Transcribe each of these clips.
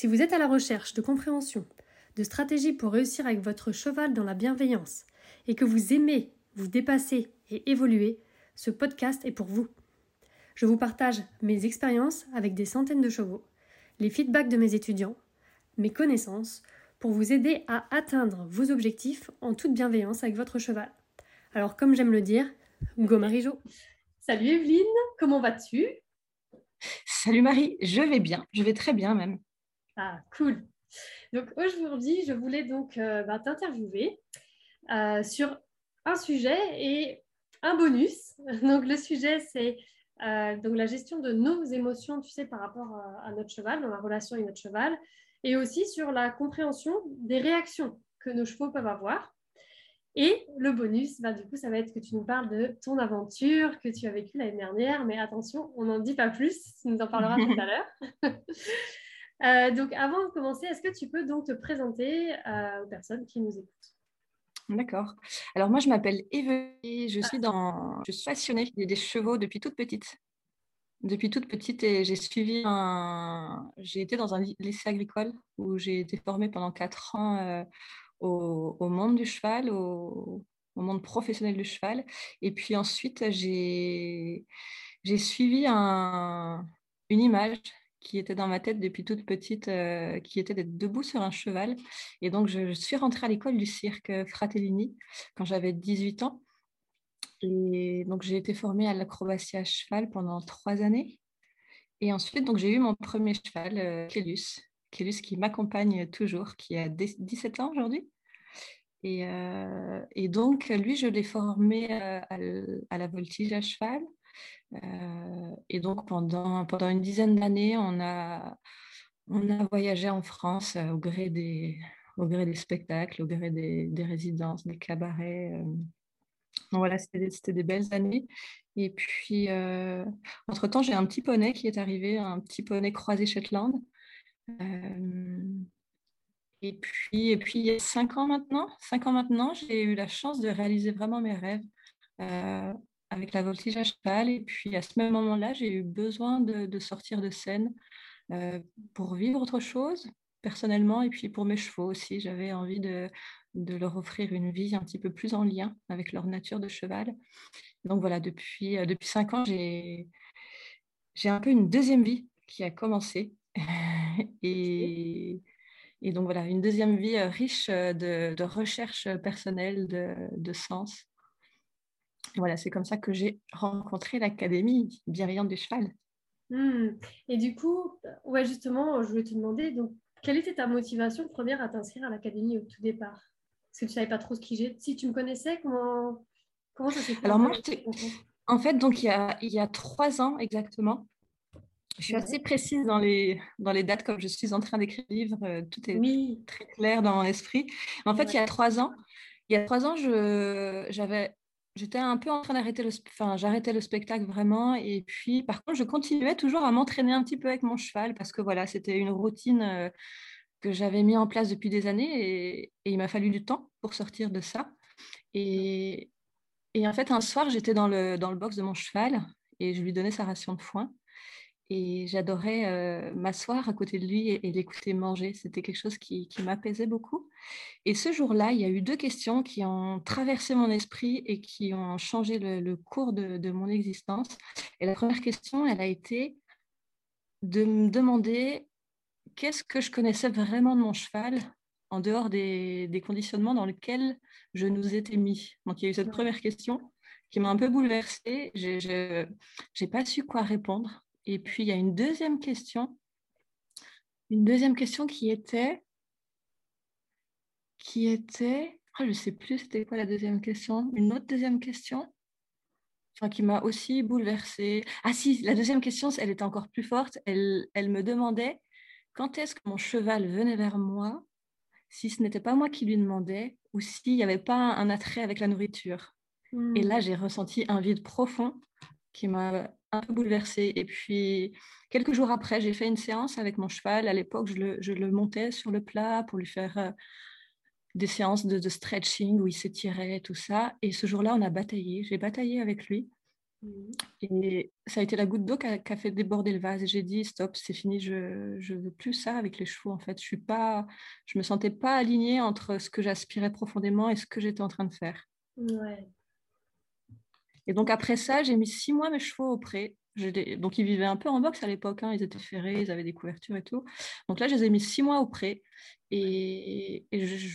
Si vous êtes à la recherche de compréhension, de stratégies pour réussir avec votre cheval dans la bienveillance et que vous aimez vous dépasser et évoluer, ce podcast est pour vous. Je vous partage mes expériences avec des centaines de chevaux, les feedbacks de mes étudiants, mes connaissances pour vous aider à atteindre vos objectifs en toute bienveillance avec votre cheval. Alors comme j'aime le dire, go Marie-Jo Salut Evelyne, comment vas-tu? Salut Marie, je vais bien, je vais très bien même. Ah, cool. Donc aujourd'hui, je voulais donc euh, bah, t'interviewer euh, sur un sujet et un bonus. Donc le sujet, c'est euh, donc la gestion de nos émotions, tu sais, par rapport à, notre cheval, dans la relation avec notre cheval, et aussi sur la compréhension des réactions que nos chevaux peuvent avoir. Et le bonus, bah, du coup, ça va être que tu nous parles de ton aventure que tu as vécue l'année dernière. Mais attention, on n'en dit pas plus, tu nous en parleras tout à l'heure. Euh, donc, avant de commencer, est-ce que tu peux donc te présenter euh, aux personnes qui nous écoutent? D'accord. Alors, moi, je m'appelle Eve et je suis, dans... je suis passionnée des chevaux depuis toute petite. Depuis toute petite, et j'ai suivi un. J'ai été dans un lycée agricole où j'ai été formée pendant quatre ans. Euh, au, monde du cheval, au, monde professionnel du cheval. Et puis ensuite, j'ai suivi un, une image qui était dans ma tête depuis toute petite, euh, qui était d'être debout sur un cheval. Et donc, je, suis rentrée à l'école du cirque Fratellini quand j'avais 18 ans. Et donc, j'ai été formée à l'acrobatie à cheval pendant trois années. Et ensuite, j'ai eu mon premier cheval, euh, Kélus qui m'accompagne toujours, qui a 17 ans aujourd'hui. Et, euh, donc, lui, je l'ai formé euh, à, la voltige à cheval. Euh, et donc, pendant, pendant une dizaine d'années, on a, on a voyagé en France au, gré des, au gré des spectacles, au gré des, résidences, des cabarets. Donc voilà, c'était des belles années. Et puis, entre-temps, j'ai un petit poney qui est arrivé, un petit poney croisé Shetland. Et puis, et puis, il y a cinq ans maintenant, maintenant, j'ai eu la chance de réaliser vraiment mes rêves euh, avec la voltige à cheval. Et puis, à ce même moment-là, j'ai eu besoin de, sortir de scène euh, pour vivre autre chose, personnellement, et puis pour mes chevaux aussi. J'avais envie de, de, leur offrir une vie un petit peu plus en lien avec leur nature de cheval. Donc voilà, depuis, euh, depuis cinq ans, j'ai un peu une deuxième vie qui a commencé. et, et donc voilà, une deuxième vie euh, riche euh, de, recherche personnelle, de, sens. Voilà, c'est comme ça que j'ai rencontré l'Académie bienveillante du cheval. Hmm. Et du coup, ouais, justement, je voulais te demander, donc, quelle était ta motivation première à t'inscrire à l'Académie au tout départ? Parce que tu ne savais pas trop ce qui j'ai. Si tu me connaissais, comment, comment ça s'est fait Alors moi, en fait, donc il y, a, il y a trois ans exactement, je suis assez précise dans les, dans les dates, comme je suis en train d'écrire le livre, euh, tout est très clair dans mon esprit. En fait, il y a trois ans, il y a trois ans, j'avais, j'étais un peu en train d'arrêter le, enfin, j'arrêtais le spectacle vraiment, et puis par contre, je continuais toujours à m'entraîner un petit peu avec mon cheval parce que voilà, c'était une routine euh, que j'avais mis en place depuis des années, et, il m'a fallu du temps pour sortir de ça. Et, et en fait, un soir, j'étais dans le, dans le box de mon cheval et je lui donnais sa ration de foin. Et j'adorais euh, m'asseoir à côté de lui et, l'écouter manger. C'était quelque chose qui, m'apaisait beaucoup. Et ce jour-là, il y a eu deux questions qui ont traversé mon esprit et qui ont changé le, cours de, mon existence. Et la première question, elle a été de me demander qu'est-ce que je connaissais vraiment de mon cheval en dehors des, conditionnements dans lesquels je nous étais mis. Donc il y a eu cette première question qui m'a un peu bouleversée. Je n'ai pas su quoi répondre. Et puis, il y a une deuxième question. Une deuxième question qui était... Qui était... Ah, je ne sais plus, c'était quoi la deuxième question Une autre deuxième question enfin, qui m'a aussi bouleversée. Ah si, la deuxième question, elle était encore plus forte. Elle, elle me demandait quand est-ce que mon cheval venait vers moi si ce n'était pas moi qui lui demandais ou s'il n'y avait pas un attrait avec la nourriture? Et là, hmm. j'ai ressenti un vide profond qui m'a un peu bouleversée. Et puis, quelques jours après, j'ai fait une séance avec mon cheval. À l'époque, je le, montais sur le plat pour lui faire euh, des séances de, de, stretching où il s'étirait, tout ça. Et ce jour-là, on a bataillé. J'ai bataillé avec lui. Mmh. Et ça a été la goutte d'eau qui a, fait déborder le vase. Et j'ai dit stop, c'est fini, je ne veux plus ça avec les chevaux. En fait, je suis pas, je me sentais pas alignée entre ce que j'aspirais profondément et ce que j'étais en train de faire. Et donc après ça, j'ai mis six mois mes chevaux au pré. Donc ils vivaient un peu en boxe à l'époque, hein. ils étaient ferrés, ils avaient des couvertures et tout. Donc là, je les ai mis six mois au pré. Et, et je,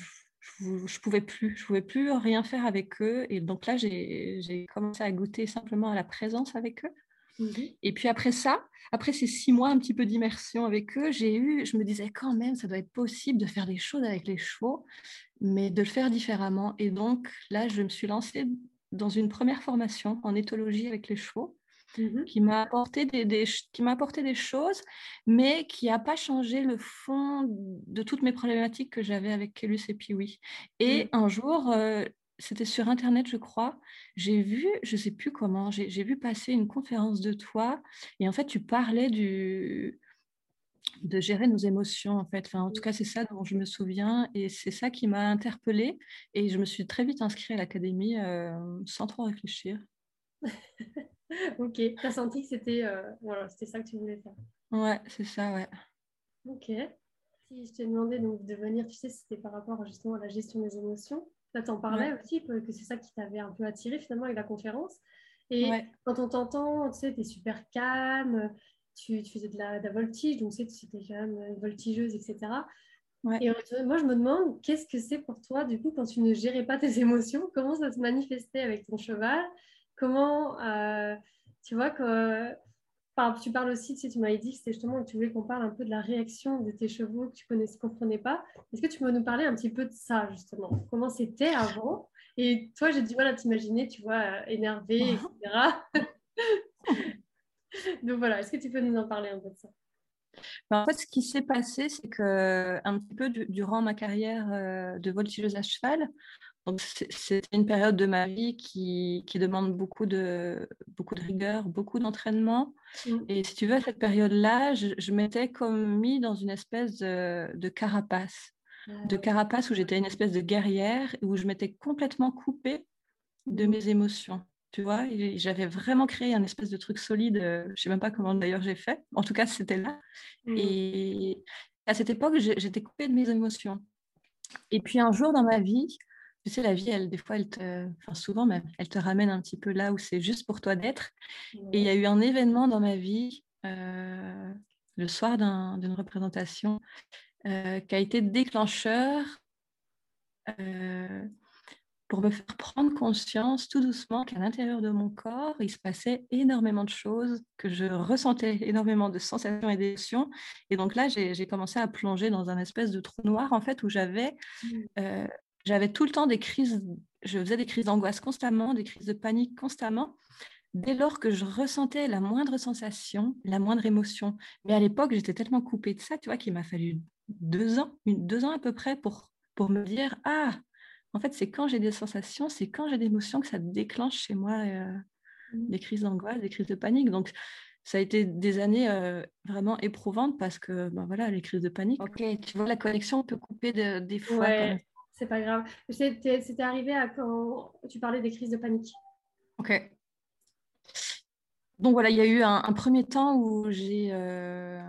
je pouvais plus, je pouvais plus rien faire avec eux. Et donc là, j'ai commencé à goûter simplement à la présence avec eux. Mhm. Et puis après ça, après ces six mois un petit peu d'immersion avec eux, j'ai eu, je me disais quand même, ça doit être possible de faire des choses avec les chevaux, mais de le faire différemment. Et donc là, je me suis lancée dans une première formation en éthologie avec les chevaux. Mmh qui m'a apporté des, qui m'a apporté des choses, mais qui n'a pas changé le fond de toutes mes problématiques que j'avais avec Kelus et Piwi. Et mmh. un jour, euh, c'était sur Internet, je crois, j'ai vu, je ne sais plus comment, j'ai vu passer une conférence de toi, et en fait, tu parlais du de gérer nos émotions, en fait. Enfin, en tout mmh. cas, c'est ça dont je me souviens, et c'est ça qui m'a interpellée, et je me suis très vite inscrite à l'académie euh, sans trop réfléchir. ok, tu as senti que c'était euh, voilà, ça que tu voulais faire. Ouais, c'est ça, ouais. Ok. Si je t'ai demandé donc, de venir, tu sais, c'était par rapport justement à la gestion des émotions. Là, tu en parlais aussi, que c'est ça qui t'avait un peu attiré finalement avec la conférence. Et quand on t'entend, tu sais, tu es super calme, tu, tu faisais de la, de voltige, donc étais quand même voltigeuse, etc. Et moi, je me demande, qu'est-ce que c'est pour toi, du coup, quand tu ne gérais pas tes émotions? Comment ça se manifestait avec ton cheval? Comment, euh, tu vois, que, tu parles aussi, tu, sais, tu m'avais dit que c'était justement tu voulais qu'on parle un peu de la réaction de tes chevaux que tu ne comprenais pas. Est-ce que tu peux nous parler un petit peu de ça, justement? Comment c'était avant? Et toi, j'ai du mal à t'imaginer, tu vois, euh, énervé, etc. Donc voilà, est-ce que tu peux nous en parler un peu de ça? Ben, en fait, ce qui s'est passé, c'est que un petit peu durant ma carrière euh, de voltigeuse à cheval, c'est une période de ma vie qui, demande beaucoup de, beaucoup de rigueur, beaucoup d'entraînement. Mmh. Et si tu veux, à cette période-là, je, m'étais comme mis dans une espèce de, carapace. De carapace où j'étais une espèce de guerrière, où je m'étais complètement coupée de mmh. mes émotions. Tu vois, j'avais vraiment créé un espèce de truc solide. Euh, je ne sais même pas comment d'ailleurs j'ai fait. En tout cas, c'était là. Mmh. Et à cette époque, j'étais coupée de mes émotions. Et puis un jour dans ma vie, tu sais, la vie, elle, des fois, elle te, enfin souvent même, elle te ramène un petit peu là où c'est juste pour toi d'être. Et il y a eu un événement dans ma vie, euh, le soir d'une représentation, euh, qui a été déclencheur euh, pour me faire prendre conscience tout doucement qu'à l'intérieur de mon corps, il se passait énormément de choses, que je ressentais énormément de sensations et d'émotions. Et donc là, j'ai commencé à plonger dans un espèce de trou noir, en fait, où j'avais mmh j'avais tout le temps des crises, je faisais des crises d'angoisse constamment, des crises de panique constamment, dès lors que je ressentais la moindre sensation, la moindre émotion. Mais à l'époque, j'étais tellement coupée de ça, tu vois, qu'il m'a fallu deux ans, deux ans à peu près pour, pour me dire, ah, en fait, c'est quand j'ai des sensations, c'est quand j'ai des émotions que ça déclenche chez moi euh, mmh. des crises d'angoisse, des crises de panique. Donc, ça a été des années euh, vraiment éprouvantes parce que, ben voilà, les crises de panique. Ok, tu vois, la connexion peut couper des fois c'est pas grave. C'était arrivé à quand tu parlais des crises de panique? Ok. Donc voilà, il y a eu un, premier temps où j'ai euh,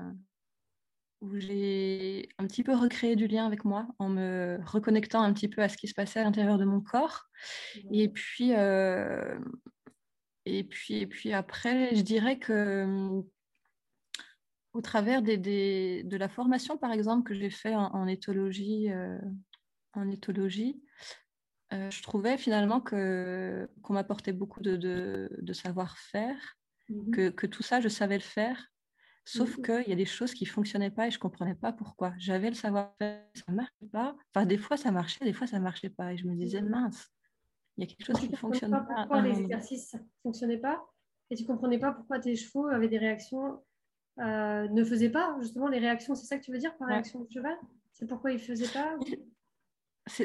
où j'ai un petit peu recréé du lien avec moi en me reconnectant un petit peu à ce qui se passait à l'intérieur de mon corps. Et puis euh, et puis et puis après, je dirais que au travers des, de la formation, par exemple, que j'ai fait en, éthologie euh, en éthologie, euh, je trouvais finalement que, qu'on m'apportait beaucoup de, de, savoir-faire, mhm. que, que, tout ça, je savais le faire, sauf mhm. qu'il y a des choses qui ne fonctionnaient pas et je ne comprenais pas pourquoi. J'avais le savoir-faire, ça ne marchait pas. Enfin, des fois, ça marchait, des fois, ça ne marchait pas. Et je me disais, mhm. mince, il y a quelque chose qui ne fonctionne pas. Pourquoi les exercices ne fonctionnaient pas Et tu ne comprenais pas pourquoi tes chevaux avaient des réactions euh, ne faisait pas justement les réactions. C'est ça que tu veux dire par réaction de cheval C'est pourquoi il ne faisait pas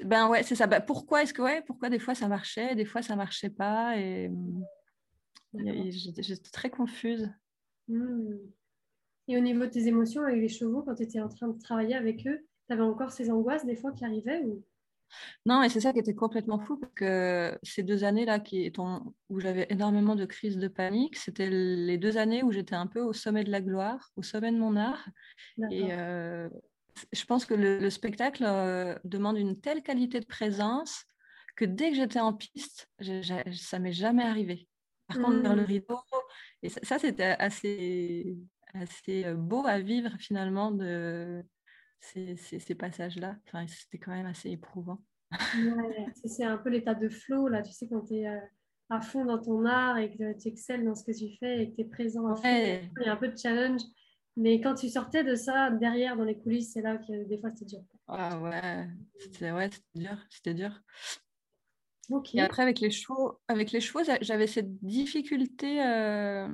Ben ouais, c'est ça. Ben, pourquoi est-ce que ouais, pourquoi des fois ça marchait, des fois ça marchait pas et, j'étais très confuse. Hmm. Et au niveau de tes émotions avec les chevaux, quand tu étais en train de travailler avec eux, tu avais encore ces angoisses des fois qui arrivaient ou... Non, et c'est ça qui était complètement fou, parce que ces deux années-là qui où j'avais énormément de crises de panique, c'était les deux années où j'étais un peu au sommet de la gloire, au sommet de mon art. Et euh, je pense que le, spectacle euh, demande une telle qualité de présence que dès que j'étais en piste, ça m'est jamais arrivé. Par contre, vers le mmh. rideau, et ça, c'était assez, assez euh, beau à vivre finalement de ces, passages-là. Enfin, c'était quand même assez éprouvant. c'est un peu l'état de flow, là, tu sais, quand tu es euh, à fond dans ton art et que tu excelles dans ce que tu fais et que tu es présent à fond. Il y a un peu de challenge. Mais quand tu sortais de ça, derrière, dans les coulisses, c'est là que des fois, c'était dur. Ah ouais, c'était ouais, dur. C'était dur. Et après, avec les chevaux, avec les chevaux j'avais cette difficulté. Euh,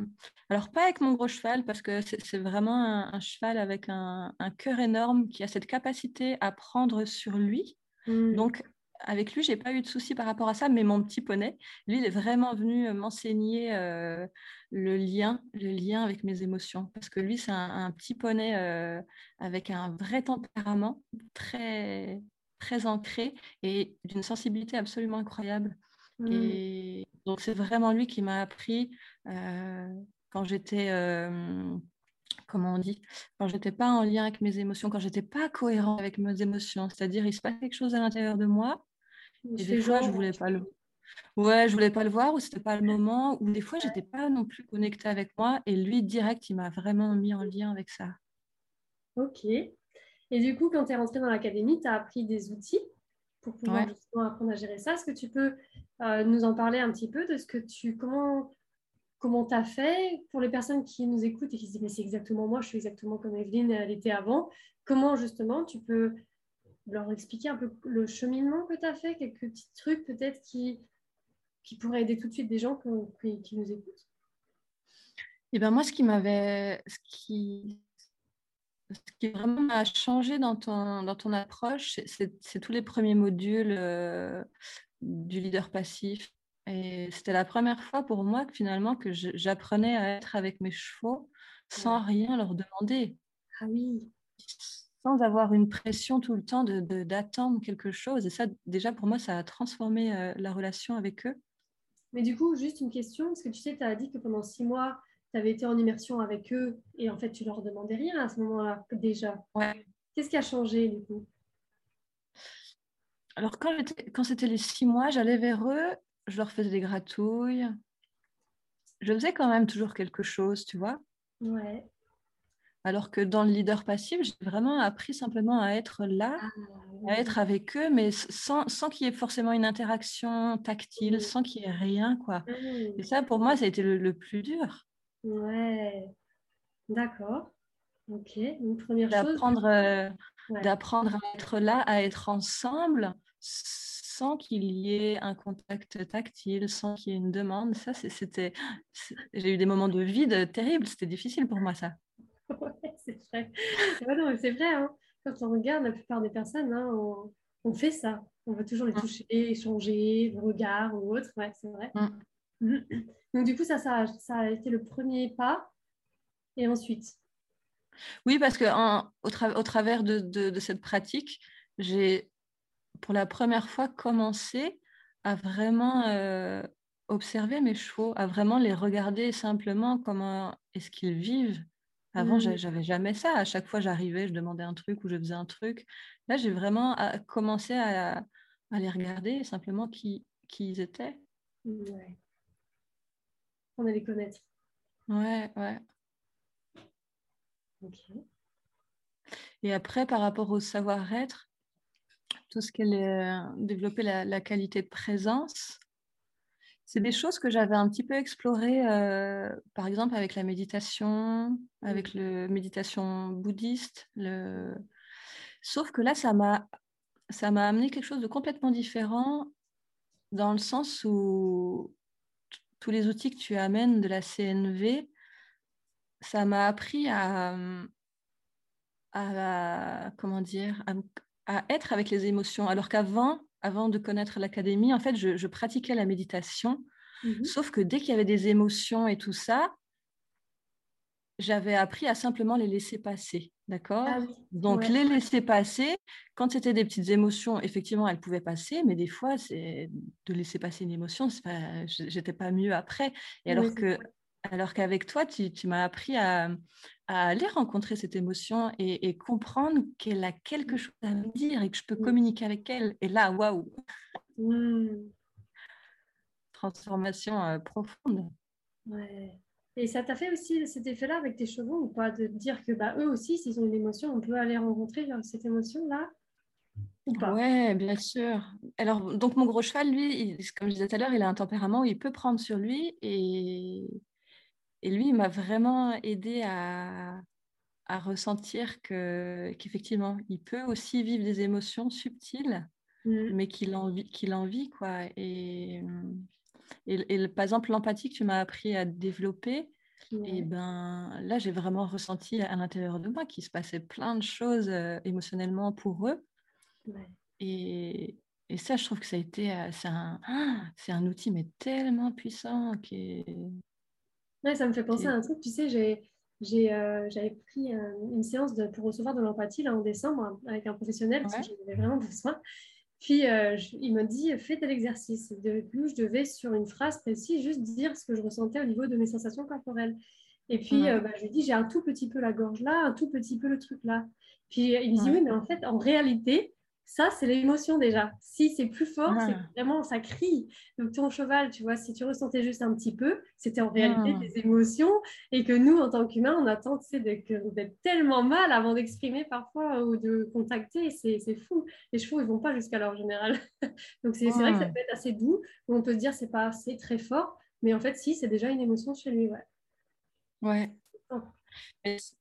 alors, pas avec mon gros cheval, parce que c'est vraiment un, cheval avec un, cœur énorme qui a cette capacité à prendre sur lui. Mmh. Donc, avec lui, j'ai pas eu de soucis par rapport à ça, mais mon petit poney, lui, il est vraiment venu euh, m'enseigner euh, le lien, le lien avec mes émotions, parce que lui, c'est un, petit poney avec un vrai tempérament, très très ancré et d'une sensibilité absolument incroyable. Mmh. Et donc, c'est vraiment lui qui m'a appris euh, quand j'étais, euh, comment on dit, quand j'étais pas en lien avec mes émotions, quand j'étais pas cohérent avec mes émotions. C'est-à-dire, il se passe quelque chose à l'intérieur de moi. Et des fois, je voulais pas le Ouais, je voulais pas le voir ou c'était pas le moment ou des fois j'étais pas non plus connectée avec moi et lui direct il m'a vraiment mis en lien avec ça. Ok. Et du coup, quand tu es rentrée dans l'académie, tu as appris des outils pour pouvoir justement apprendre à gérer ça. Est-ce que tu peux euh, nous en parler un petit peu de ce que tu comment comment tu as fait pour les personnes qui nous écoutent et qui se disent mais c'est exactement moi, je suis exactement comme Evelyne elle était avant. Comment justement tu peux leur expliquer un peu le cheminement que tu as fait, quelques petits trucs peut-être qui, qui pourraient aider tout de suite des gens qui, qui nous écoutent? Et eh ben moi, ce qui m'avait, ce qui, ce qui vraiment a changé dans ton, dans ton approche, c'est tous les premiers modules euh, du leader passif. Et c'était la première fois pour moi que finalement que j'apprenais à être avec mes chevaux sans rien leur demander. Ah oui. Sans avoir une pression tout le temps d'attendre de, quelque chose. Et ça, déjà, pour moi, ça a transformé euh, la relation avec eux. Mais du coup, juste une question, parce que tu sais, tu as dit que pendant six mois, tu avais été en immersion avec eux et en fait, tu leur demandais rien à ce moment-là déjà. Ouais. Qu'est-ce qui a changé du coup? Alors, quand, quand c'était les six mois, j'allais vers eux, je leur faisais des gratouilles. Je faisais quand même toujours quelque chose, tu vois. Ouais. Alors que dans le leader passif, j'ai vraiment appris simplement à être là, ah, à être avec eux, mais sans, sans qu'il y ait forcément une interaction tactile, sans qu'il y ait rien. quoi. Et ça, pour moi, ça a été le plus dur. Ouais, d'accord. Ok, une première chose. Euh, d'apprendre à être là, à être ensemble, sans qu'il y ait un contact tactile, sans qu'il y ait une demande. Ça, c'était. J'ai eu des moments de vide terribles. C'était difficile pour moi, ça. Ouais, c'est vrai. c'est vrai. Hein. Quand on regarde, la plupart des personnes, hein, on, fait ça. On veut toujours les mmh. toucher, échanger, regard ou autre. Ouais, c'est vrai. Mmh. Donc, du coup, ça, ça, a été le premier pas. Et ensuite? Oui, parce que au, travers de, cette pratique, j'ai pour la première fois commencé à vraiment euh, observer mes chevaux, à vraiment les regarder simplement comment est-ce qu'ils vivent. Avant, je mmh. j'avais jamais ça. À chaque fois, j'arrivais, je demandais un truc ou je faisais un truc. Là, j'ai vraiment commencé à, les regarder simplement qui, qui ils étaient on allait connaître. Ouais, ouais. Ok. Et après, par rapport au savoir-être, tout ce qu'elle euh, développer la, qualité de présence, c'est des choses que j'avais un petit peu explorées, euh, par exemple avec la méditation, avec mm. le méditation bouddhiste. Le... Sauf que là, ça m'a ça m'a amené quelque chose de complètement différent dans le sens où tous les outils que tu amènes de la CNV, ça m'a appris à, à, comment dire, à, être avec les émotions. Alors qu'avant, avant de connaître l'académie, en fait, je, pratiquais la méditation. Mmh Sauf que dès qu'il y avait des émotions et tout ça, j'avais appris à simplement les laisser passer. D'accord ah Donc, les laisser passer, quand c'était des petites émotions, effectivement, elles pouvaient passer, mais des fois, c'est de laisser passer une émotion, je j'étais pas mieux après. Et alors que alors qu'avec toi, tu, m'as appris à, aller rencontrer cette émotion et, comprendre qu'elle a quelque mmh. chose à me dire et que je peux mmh. communiquer avec elle. Et là, waouh mmh. Transformation euh, profonde. Ouais. Et ça t'a fait aussi cet effet-là avec tes chevaux ou pas De dire que bah, eux aussi, s'ils ont une émotion, on peut aller rencontrer cette émotion-là ou pas? Ouais, bien sûr. Alors, donc mon gros cheval, lui, comme je disais tout à l'heure, il a un tempérament où il peut prendre sur lui et et lui, il m'a vraiment aidé à, ressentir que, qu'effectivement, il peut aussi vivre des émotions subtiles, mmh. mais qu'il en, vit, qu'il en vit. Quoi. Et, et, par exemple, l'empathie que tu m'as appris à développer, et ben, là, j'ai vraiment ressenti à l'intérieur de moi qu'il se passait plein de choses euh, émotionnellement pour eux. Et, et, ça, je trouve que ça a été, euh, c'est un, c'est un outil mais tellement puissant qui est, ça me fait penser à un truc. Tu sais, j'ai, euh, j'avais pris une séance de, pour recevoir de l'empathie là en décembre avec un professionnel parce que j'en avais vraiment besoin. Puis euh, il m'a dit fais tel exercice. De plus, je devais sur une phrase précise juste dire ce que je ressentais au niveau de mes sensations corporelles. Et puis bah, je lui dis j'ai un tout petit peu la gorge là, un tout petit peu le truc là. Puis il me dit oui, mais en fait, en réalité, ça, c'est l'émotion déjà. Si c'est plus fort, c'est ah. vraiment, ça crie. Donc ton cheval, tu vois, si tu ressentais juste un petit peu, c'était en réalité ah. des émotions et que nous, en tant qu'humains, on attend d'être tellement mal avant d'exprimer parfois ou de contacter. C'est fou. Les chevaux, ils vont pas jusqu'à l'heure générale. Donc c'est vrai que ça peut être assez doux. On peut dire c'est pas assez très fort, mais en fait, si, c'est déjà une émotion chez lui. Ouais. Ouais.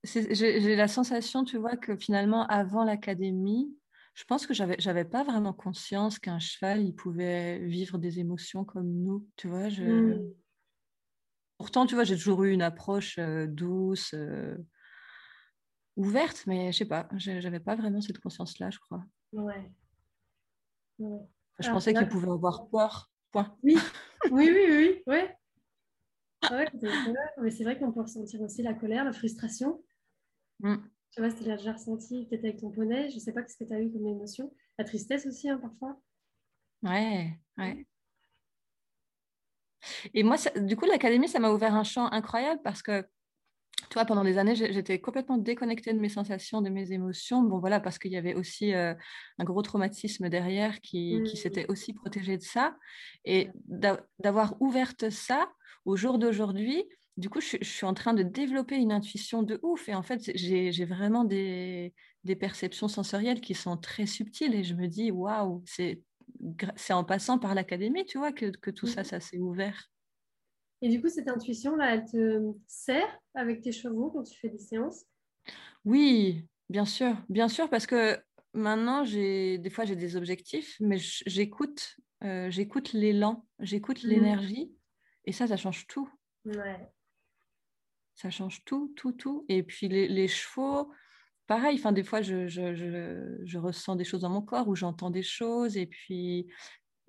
J'ai la sensation, tu vois, que finalement, avant l'académie, je pense que j'avais n'avais pas vraiment conscience qu'un cheval il pouvait vivre des émotions comme nous tu vois je... Mmh. pourtant tu vois j'ai toujours eu une approche euh, douce euh, ouverte mais je sais pas j'avais pas vraiment cette conscience là je crois ouais, je pensais qu'il pouvait avoir peur point oui oui oui oui, ouais. ouais mais c'est vrai qu'on peut ressentir aussi la colère la frustration mmh. Tu vois, c'était déjà ressenti peut-être avec ton poney. Je ne sais pas ce que tu as eu comme émotion? La tristesse aussi, hein, parfois? Ouais, ouais. Et moi, du coup, l'académie, ça m'a ouvert un champ incroyable parce que, tu vois, pendant des années, j'étais complètement déconnectée de mes sensations, de mes émotions. Bon, voilà, parce qu'il y avait aussi euh, un gros traumatisme derrière qui, qui mmh. s'était aussi protégé de ça. Et d'avoir ouvert ça au jour d'aujourd'hui, du coup, je, suis en train de développer une intuition de ouf. Et en fait, j'ai vraiment des, perceptions sensorielles qui sont très subtiles. Et je me dis, waouh, c'est en passant par l'académie, tu vois, que, tout ça, mmh. ça s'est ouvert. Et du coup, cette intuition-là, elle te sert avec tes chevaux quand tu fais des séances? Oui, bien sûr. Bien sûr, parce que maintenant, des fois, j'ai des objectifs, mais j'écoute euh, j'écoute l'élan, j'écoute mmh. l'énergie. Et ça, ça change tout. Ouais ça change tout, tout, tout. Et puis les, chevaux, pareil, enfin, des fois, je, je, ressens des choses dans mon corps ou j'entends des choses et puis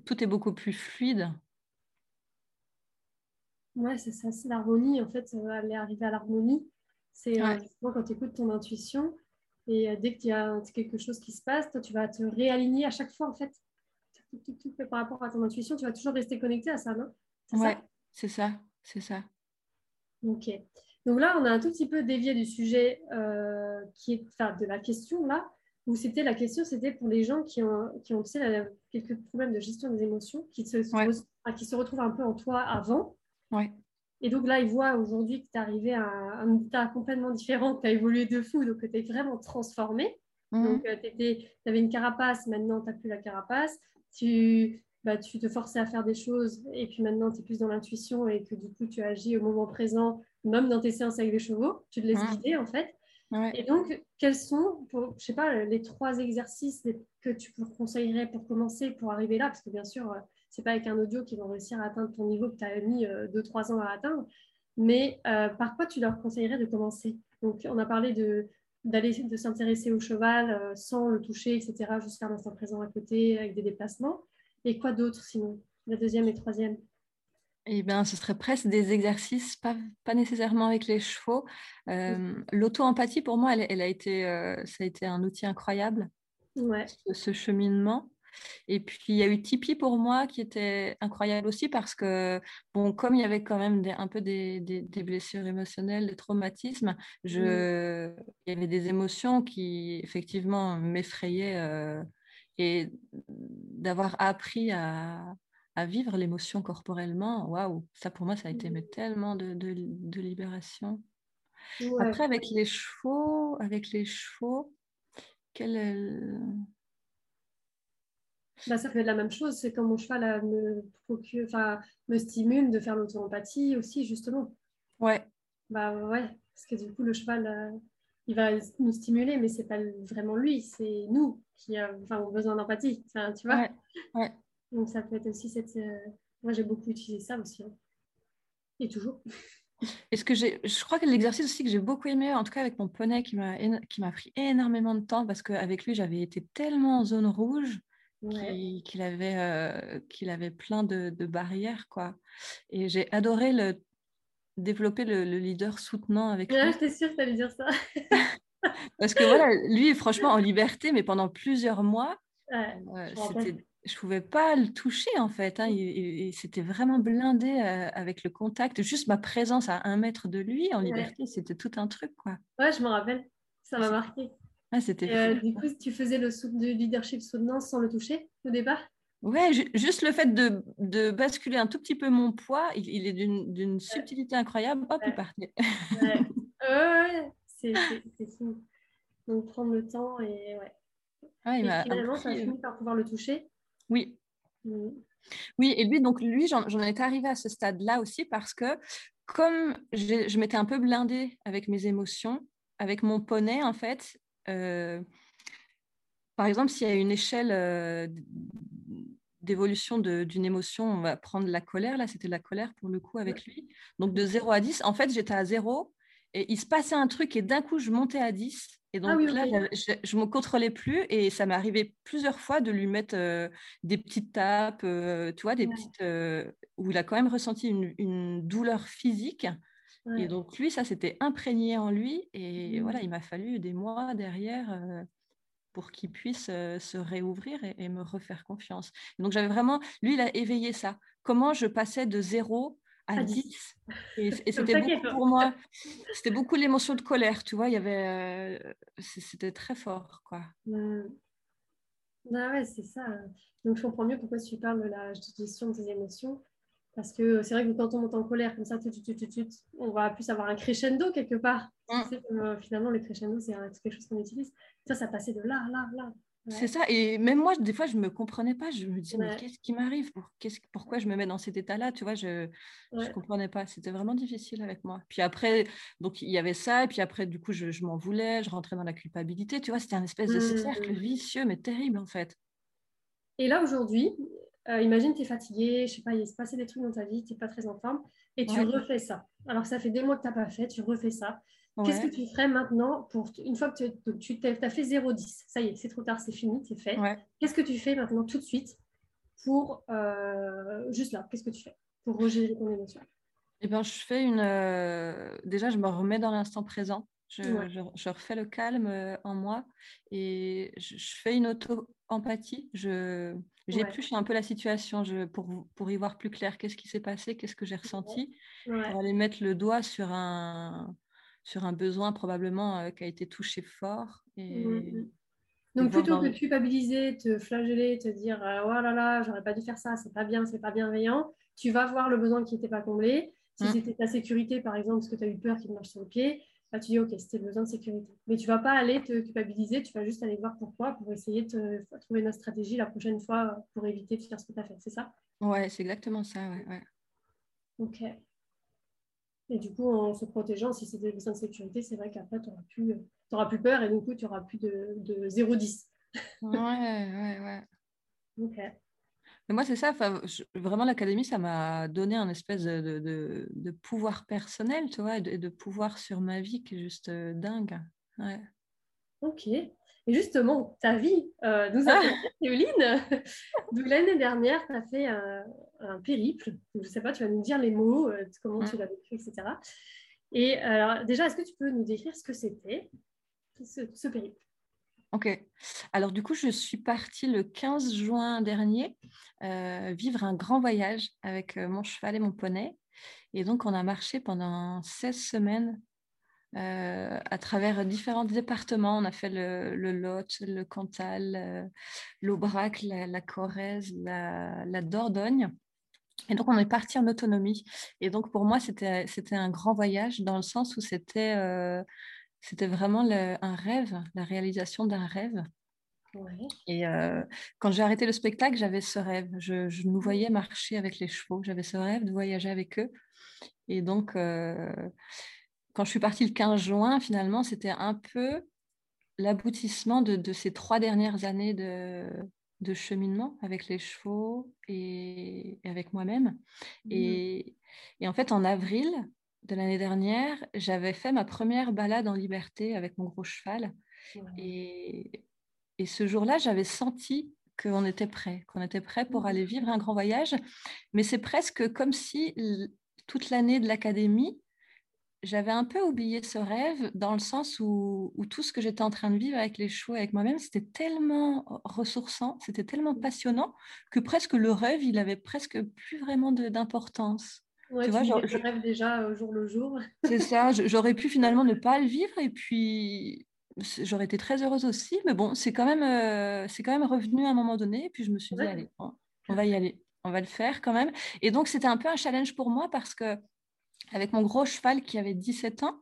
tout est beaucoup plus fluide. Ouais, c'est ça, c'est l'harmonie. En fait, aller arriver à l'harmonie, c'est euh, quand tu écoutes ton intuition et euh, dès qu'il y a quelque chose qui se passe, toi, tu vas te réaligner à chaque fois, en fait. Par rapport à ton intuition, tu vas toujours rester connecté à ça, non? Ouais, c'est ça, c'est ça. Ok. Donc là, on a un tout petit peu dévié du sujet euh, qui est, enfin, de la question là, où c'était la question, c'était pour les gens qui ont, qui ont quelques problèmes de gestion des émotions, qui se, qui se retrouvent un peu en toi avant. Ouais. Et donc là, ils voient aujourd'hui que tu es arrivé à un état complètement différent, que tu as évolué de fou, donc que tu es vraiment transformé. Mhm. Donc, euh, tu avais une carapace, maintenant, tu n'as plus la carapace. Tu, bah, tu te forçais à faire des choses, et puis maintenant, tu es plus dans l'intuition, et que du coup, tu agis au moment présent même dans tes séances avec les chevaux, tu te laisses guider en fait. Et donc, quels sont, pour, je sais pas, les trois exercices que tu conseillerais pour commencer, pour arriver là? Parce que bien sûr, euh, c'est pas avec un audio qu'ils vont réussir à atteindre ton niveau que tu as mis 2-3 euh, ans à atteindre. Mais par quoi tu leur conseillerais de commencer? Donc, on a parlé de d'aller de s'intéresser au cheval sans le toucher, etc., jusqu'à l'instant présent à côté, avec des déplacements. Et quoi d'autre sinon La deuxième et troisième? Eh bien, ce serait presque des exercices, pas, pas nécessairement avec les chevaux. Euh, L'auto-empathie, pour moi, elle, a été, euh, ça a été un outil incroyable, ouais. ce, cheminement. Et puis, il y a eu Tipeee pour moi qui était incroyable aussi parce que, bon, comme il y avait quand même un peu des, des, blessures émotionnelles, des traumatismes, je, il y avait des émotions qui, effectivement, m'effrayaient. Euh, et d'avoir appris à, à vivre l'émotion corporellement, waouh, ça pour moi, ça a été mais, tellement de, de, libération. Après, avec les chevaux, avec les chevaux, quel bah, ça fait la même chose, c'est quand mon cheval me, enfin, me stimule de faire l'auto-empathie aussi, justement. Ouais. Bah ouais, parce que du coup, le cheval, euh, il va nous stimuler, mais c'est pas vraiment lui, c'est nous qui avons besoin d'empathie, tu vois. Ouais. ouais. Donc ça peut être aussi cette... Euh, moi j'ai beaucoup utilisé ça aussi. Hein. Et toujours. Est-ce que j'ai, je crois que l'exercice aussi que j'ai beaucoup aimé, en tout cas avec mon poney qui m'a, qui m'a pris énormément de temps parce qu'avec lui j'avais été tellement en zone rouge qu'il, avait, euh, qu'il avait plein de, de, barrières quoi. Et j'ai adoré le, développer le, leader soutenant avec ouais, lui. J'étais sûre que tu allais dire ça. parce que voilà, lui franchement en liberté, mais pendant plusieurs mois, euh, je pouvais pas le toucher en fait. Hein. Il, c'était vraiment blindé euh, avec le contact. Juste ma présence à un mètre de lui en liberté, c'était tout un truc quoi. Ouais, je me rappelle. Ça m'a marqué. Ah, c'était. Euh, du coup, tu faisais le de leadership soutenance sans le toucher au départ? Ouais, juste le fait de, de, basculer un tout petit peu mon poids, il, est d'une subtilité incroyable. Hop, il partait. ouais, ouais, c'est fou. Donc prendre le temps et ouais. Ah, il et finalement, ça a fini par pouvoir le toucher? Oui. Mm. Oui, et lui, donc lui, j'en étais arrivée à ce stade-là aussi parce que comme je m'étais un peu blindée avec mes émotions, avec mon poney, en fait, euh, par exemple, s'il y a une échelle euh, d'évolution d'une émotion, on va prendre la colère, là, c'était la colère pour le coup avec lui. Donc de 0 à 10, en fait, j'étais à 0 et il se passait un truc et d'un coup, je montais à 10 et donc ah là, je ne me contrôlais plus et ça m'est arrivé plusieurs fois de lui mettre euh, des petites tapes, euh, tu vois, des petites, euh, où il a quand même ressenti une, douleur physique. Et donc lui, ça s'était imprégné en lui et voilà, il mmh. m'a fallu des mois derrière pour qu'il puisse se réouvrir et, me refaire confiance. donc j'avais vraiment, lui, il a éveillé ça. Comment je passais de zéro à 10. Et, c'était beaucoup pour moi, c'était beaucoup l'émotion de colère, tu vois, il y avait, euh, c'était très fort, quoi. Ah ouais, c'est ça. Donc je comprends mieux pourquoi tu parles de la gestion de tes émotions. Parce que c'est vrai que quand on monte en colère comme ça, on va plus avoir un crescendo quelque part. Mmh. Euh, finalement, le crescendo, c'est quelque chose qu'on utilise. Ça, ça passait de là, là, là. C'est ça. Et même moi, des fois, je ne me comprenais pas. Je me disais, mais qu'est-ce qui m'arrive? Pour, Pourquoi je me mets dans cet état-là? Tu vois, je ne comprenais pas. C'était vraiment difficile avec moi. Puis après, donc il y avait ça. Et puis après, du coup, je, m'en voulais. Je rentrais dans la culpabilité. Tu vois, c'était un espèce de mmh. cercle vicieux, mais terrible, en fait. Et là, aujourd'hui, euh, imagine, tu es fatigué, je sais pas, il s'est passé des trucs dans ta vie, tu n'es pas très en forme, et tu refais ça. Alors, ça fait des mois que tu n'as pas fait, tu refais ça. Qu'est-ce que tu ferais maintenant pour une fois que tu, as fait 0,10 Ça y est, c'est trop tard, c'est fini, c'est fait. Qu'est-ce que tu fais maintenant tout de suite pour euh, juste là Qu'est-ce que tu fais pour regérer ton émotion? Eh bien, je fais une. Euh, déjà, je me remets dans l'instant présent. Je, je, refais le calme euh, en moi et je, fais une auto-empathie. J'épluche un peu la situation je, pour, pour y voir plus clair. Qu'est-ce qui s'est passé Qu'est-ce que j'ai ressenti Pour aller mettre le doigt sur un, sur un besoin probablement euh, qui a été touché fort. Et, mmh, mmh. Donc plutôt que de culpabiliser, te flageller, te dire euh, oh là là, j'aurais pas dû faire ça, c'est pas bien, c'est pas bienveillant, tu vas voir le besoin qui n'était pas comblé. Si mmh. c'était ta sécurité, par exemple, parce que tu as eu peur qu'il te marche sur le pied, bah, tu dis ok, c'était le besoin de sécurité. Mais tu vas pas aller te culpabiliser, tu vas juste aller voir pourquoi pour essayer de trouver une stratégie la prochaine fois pour éviter de faire ce que tu as fait, c'est ça? Ouais, c'est exactement ça, ouais, ouais. Ok. Et du coup, en se protégeant, si c'est des besoins de sécurité, c'est vrai qu'après, tu n'auras plus, auras plus peur et du coup, tu n'auras plus de, de 0,10. Ouais, ouais, ouais. ok. Moi, c'est ça. vraiment, l'académie, ça m'a donné un espèce de, de, pouvoir personnel, tu vois, et de, pouvoir sur ma vie qui est juste euh, dingue. Ouais. Ok. Et justement, ta vie euh, nous a Céline. Donc l'année dernière, tu as fait un, périple. je ne sais pas, tu vas nous dire les mots, euh, comment tu l'as vécu, etc. Et alors, déjà, est-ce que tu peux nous décrire ce que c'était, ce, périple? Ok. Alors du coup, je suis partie le 15 juin dernier euh, vivre un grand voyage avec mon cheval et mon poney. Et donc, on a marché pendant 16 semaines euh, à travers différents départements. On a fait le, Lot, le Cantal, euh, l'Aubrac, la, Corrèze, la, Dordogne. Et donc, on est parti en autonomie. Et donc, pour moi, c'était un grand voyage dans le sens où c'était euh, vraiment un rêve, la réalisation d'un rêve. Et quand j'ai arrêté le spectacle, j'avais ce rêve. Je, je, nous voyais marcher avec les chevaux. J'avais ce rêve de voyager avec eux. Et donc, quand je suis partie le 15 juin, finalement, c'était un peu l'aboutissement de, ces trois dernières années de, cheminement avec les chevaux et, avec moi-même. Mmh. Et, en fait, en avril de l'année dernière, j'avais fait ma première balade en liberté avec mon gros cheval. Et, et ce jour-là, j'avais senti qu'on était prêt, qu'on était prêt pour aller vivre un grand voyage. Mais c'est presque comme si toute l'année de l'académie, j'avais un peu oublié ce rêve dans le sens où, tout ce que j'étais en train de vivre avec les chevaux, avec moi-même, c'était tellement ressourçant, c'était tellement passionnant que presque le rêve, il avait presque plus vraiment d'importance. Ouais, tu, vois, je rêve déjà au jour le jour. C'est ça, j'aurais pu finalement ne pas le vivre et puis j'aurais été très heureuse aussi, mais bon, c'est quand même, euh, c'est quand même revenu à un moment donné et puis je me suis dit, allez, on va y aller, on va le faire quand même. Et donc, c'était un peu un challenge pour moi parce que avec mon gros cheval qui avait 17 ans,